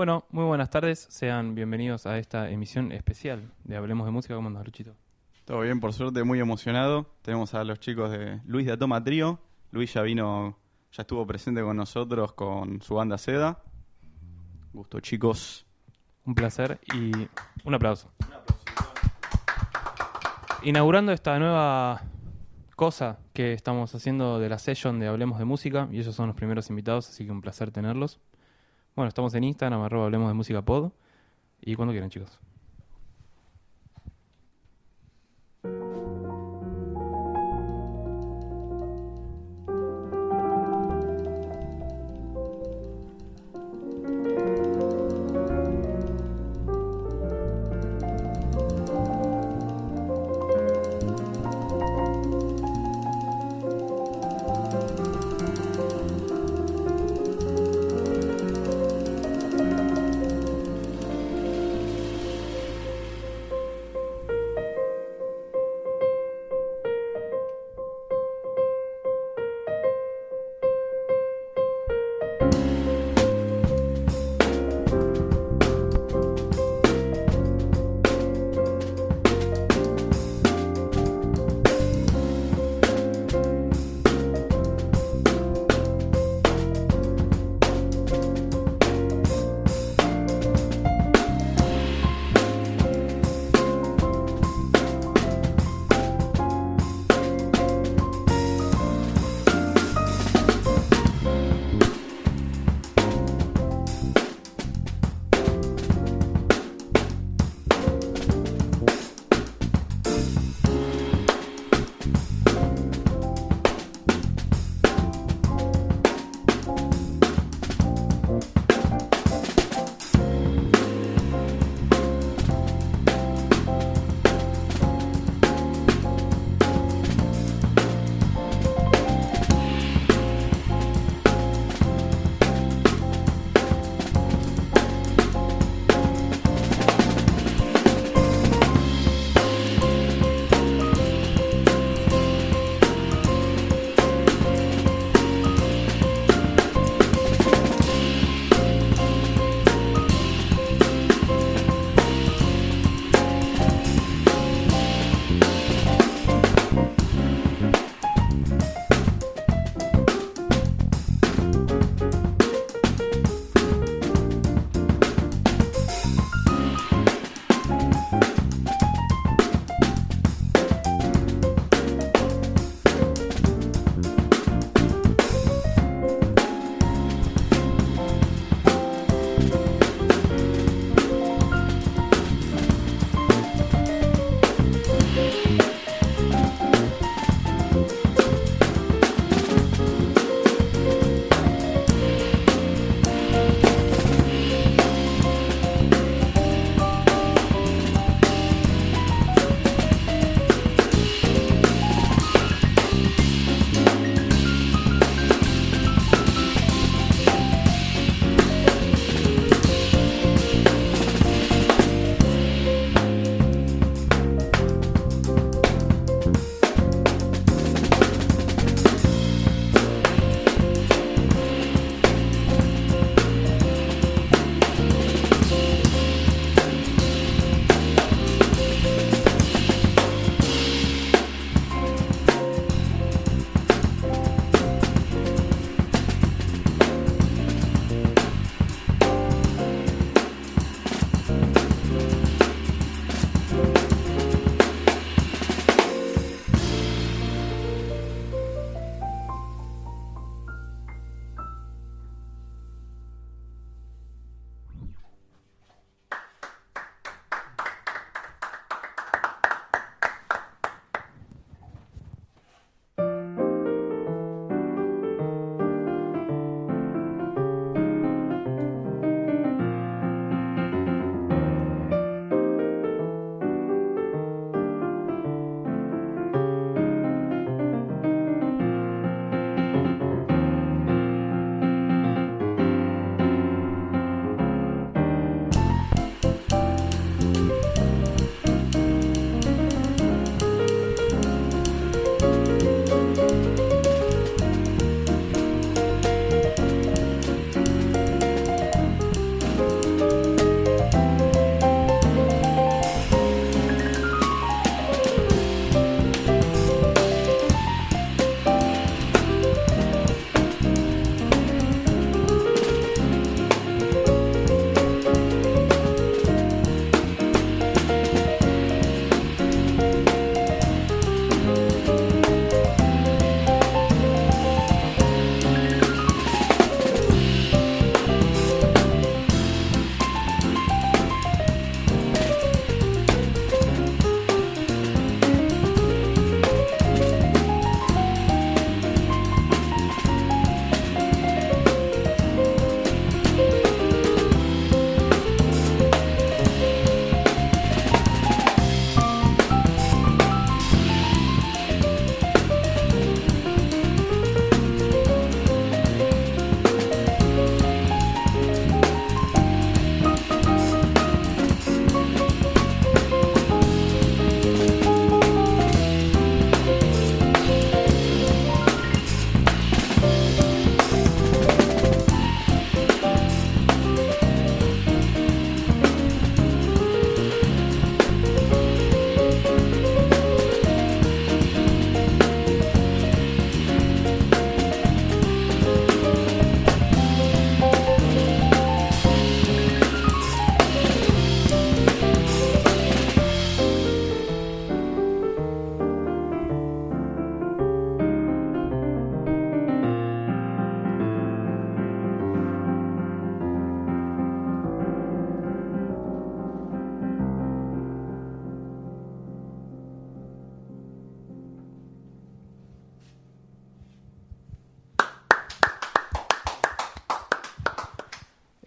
Bueno, muy buenas tardes, sean bienvenidos a esta emisión especial de Hablemos de Música. ¿Cómo andas, Luchito? Todo bien, por suerte, muy emocionado. Tenemos a los chicos de Luis de Atoma Trío. Luis ya vino, ya estuvo presente con nosotros con su banda Seda. Gusto, chicos. Un placer y un aplauso. Inaugurando esta nueva cosa que estamos haciendo de la session de Hablemos de Música, y ellos son los primeros invitados, así que un placer tenerlos. Bueno, estamos en Instagram, arroba Hablemos de Música Pod, y cuando quieran, chicos.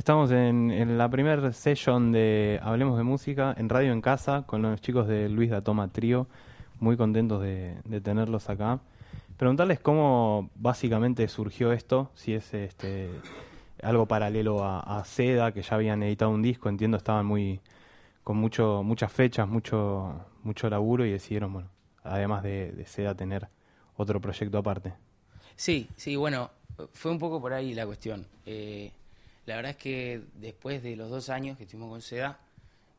Estamos en, la primera session de Hablemos de Música en Radio en Casa con los chicos de Luis Datoma Trío. Muy contentos de, tenerlos acá. Preguntarles cómo básicamente surgió esto, si es este algo paralelo a, Seda, que ya habían editado un disco, entiendo estaban muy con mucho muchas fechas, mucho mucho laburo y decidieron, bueno, además de, de Seda tener otro proyecto aparte. Sí, sí, bueno, fue un poco por ahí la cuestión. Eh, la verdad es que después de los dos años que estuvimos con SEDA,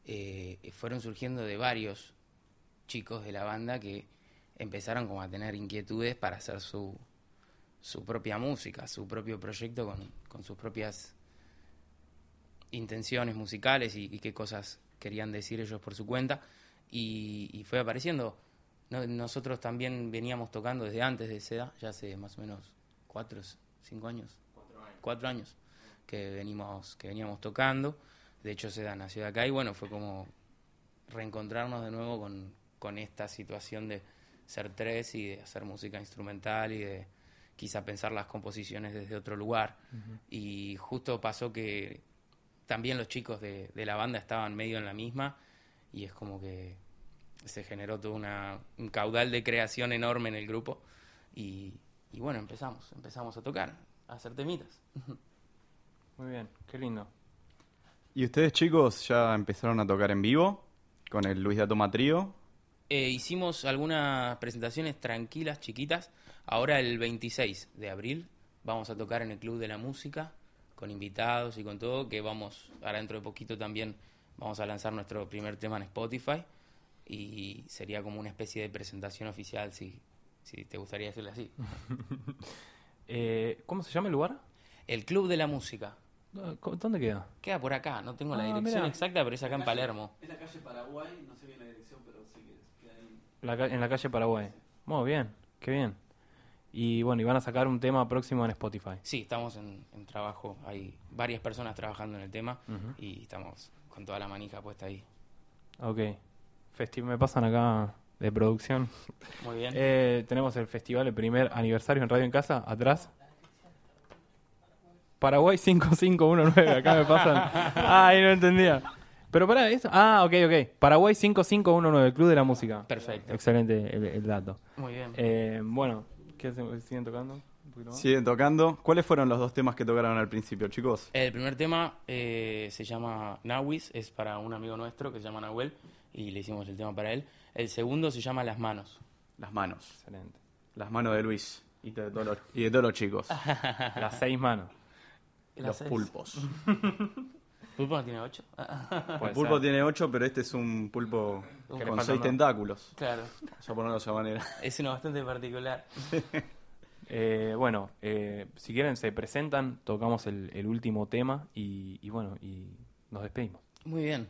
eh, fueron surgiendo de varios chicos de la banda que empezaron como a tener inquietudes para hacer su, su propia música, su propio proyecto con, con sus propias intenciones musicales y, y qué cosas querían decir ellos por su cuenta. Y, y fue apareciendo. No- nosotros también veníamos tocando desde antes de SEDA, ya hace más o menos cuatro, cinco años. Cuatro años. Que venimos, que veníamos tocando. De hecho, SEDA nació de acá y bueno, fue como reencontrarnos de nuevo con, con esta situación de ser tres y de hacer música instrumental y de quizá pensar las composiciones desde otro lugar. Y justo pasó que también los chicos de, de la banda estaban medio en la misma y es como que se generó todo una, un caudal de creación enorme en el grupo y, y bueno, empezamos, empezamos a tocar, a hacer temitas. Muy bien, qué lindo. ¿Y ustedes chicos ya empezaron a tocar en vivo con el Luis Datoma Trío? Eh, hicimos algunas presentaciones tranquilas, chiquitas. Ahora el 26 de abril vamos a tocar en el Club de la Música con invitados y con todo, que vamos, ahora dentro de poquito también vamos a lanzar nuestro primer tema en Spotify y sería como una especie de presentación oficial, si, si te gustaría decirle así. Eh, ¿Cómo se llama el lugar? El Club de la Música. Ah, ¿cómo- ¿Dónde queda? Queda por acá, no tengo la Ah, dirección mirá. exacta, pero es acá en Palermo. Es la calle Paraguay, no sé bien la dirección, pero sí que queda ahí. La ca- en la calle Paraguay. Muy bien, qué bien. Y bueno, y van a sacar un tema próximo en Spotify. Sí, estamos en, en trabajo, hay varias personas trabajando en el tema Ujú. y estamos con toda la manija puesta ahí. Ok. Festi- me pasan acá de producción. Muy bien. Eh, tenemos el festival, el primer aniversario en Radio en Casa, atrás. Paraguay 5519, acá me pasan. Ay, no entendía. Pero para eso. Ah, ok, ok. Paraguay 5519, el Club de la Música. Perfecto. Excelente el, el dato. Muy bien. Eh, bueno, ¿qué siguen tocando? Siguen tocando. ¿Cuáles fueron los dos temas que tocaron al principio, chicos? El primer tema eh, se llama Nawis, es para un amigo nuestro que se llama Nahuel y le hicimos el tema para él. El segundo se llama Las Manos. Las manos. Excelente. Las manos de Luis. Y de todos los, y de todos los chicos. Las seis manos. Los seis. pulpos. ¿Pulpo no tiene ocho? El Puede pulpo ser. tiene ocho, pero este es un pulpo Que con faltan seis dos. tentáculos. claro, a ponerlo de esa manera. es uno bastante particular. Eh, bueno, eh, si quieren se presentan, tocamos el, el último tema y, y bueno, y nos despedimos. Muy bien.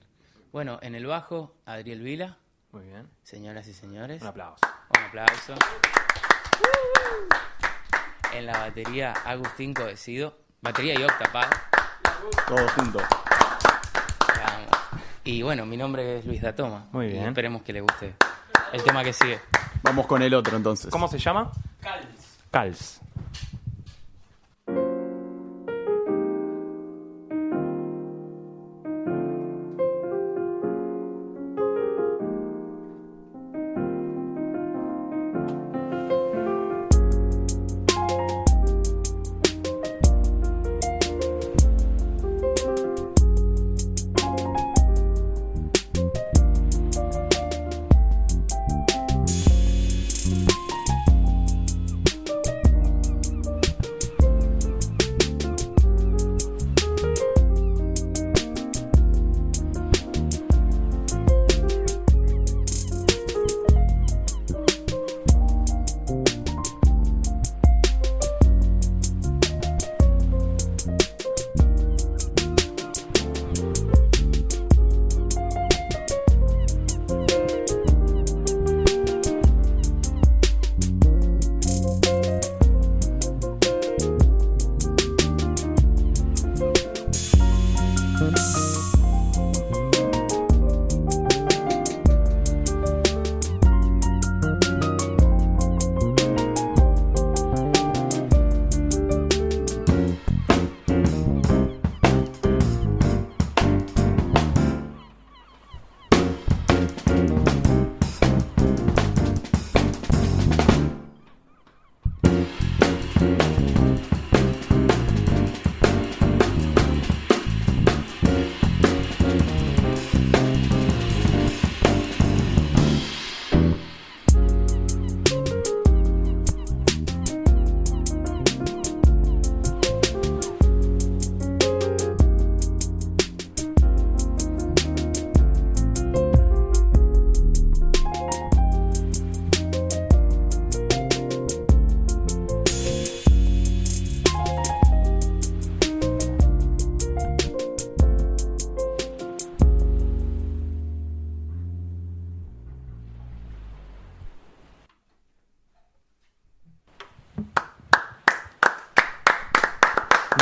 Bueno, en el bajo, Adriel Vila, Muy bien. señoras y señores. Un aplauso. Un aplauso. En la batería, Agustín Codecido. Batería y octapad. Todos juntos. Vamos. Y bueno, mi nombre es Luis Datoma. Muy Y bien. esperemos que le guste el tema que sigue. Vamos con el otro entonces. ¿Cómo se llama? Cals. Cals.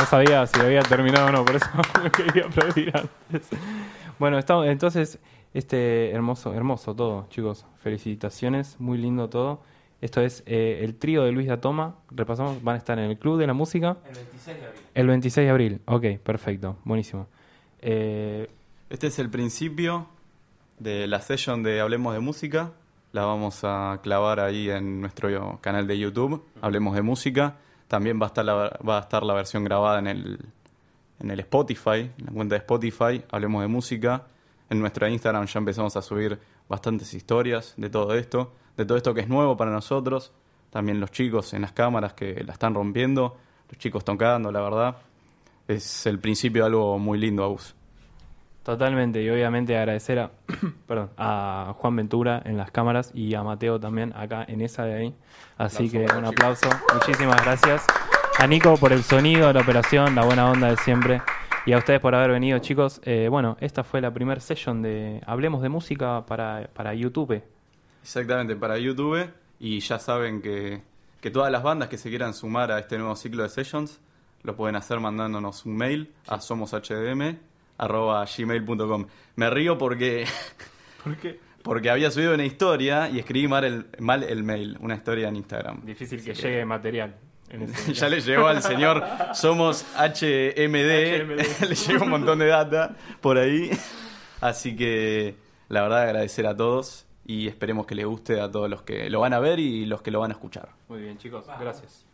Sabía si había terminado o no, por eso no quería aplaudir antes. Bueno, estamos, entonces, este hermoso, hermoso todo, chicos. Felicitaciones, muy lindo todo. Esto es eh, el trío de Luis Datoma. Repasamos, van a estar en el Club de la Música El 26 de abril. el 26 de abril. Ok, perfecto, buenísimo. Eh, Este es el principio de la session de Hablemos de Música. La vamos a clavar ahí en nuestro canal de YouTube, Hablemos de Música. También va a estar la, va a estar la versión grabada en el, en el Spotify, en la cuenta de Spotify, Hablemos de Música. En nuestra Instagram ya empezamos a subir bastantes historias de todo esto, de todo esto que es nuevo para nosotros. También los chicos en las cámaras que la están rompiendo, los chicos tocando, la verdad. Es el principio de algo muy lindo, Agus. Totalmente, y obviamente agradecer a, perdón, a Juan Ventura en las cámaras y a Mateo también acá en esa de ahí. Así Aplauso que un aplauso, muchísimas gracias. A Nico por el sonido, la operación, la buena onda de siempre. Y a ustedes por haber venido, chicos. Eh, bueno, esta fue la primera session de Hablemos de Música para, para YouTube. Exactamente, para YouTube. Y ya saben que, que todas las bandas que se quieran sumar a este nuevo ciclo de sessions lo pueden hacer mandándonos un mail a somoshdm.gmail.com. Me río porque, ¿Por qué? porque había subido una historia y escribí mal el, mal el mail, una historia en Instagram. Difícil que llegue material. en ya le llegó al señor Somos HMD, HMD. le llegó un montón de data por ahí. Así que la verdad agradecer a todos y esperemos que les guste a todos los que lo van a ver y los que lo van a escuchar. Muy bien, chicos, gracias.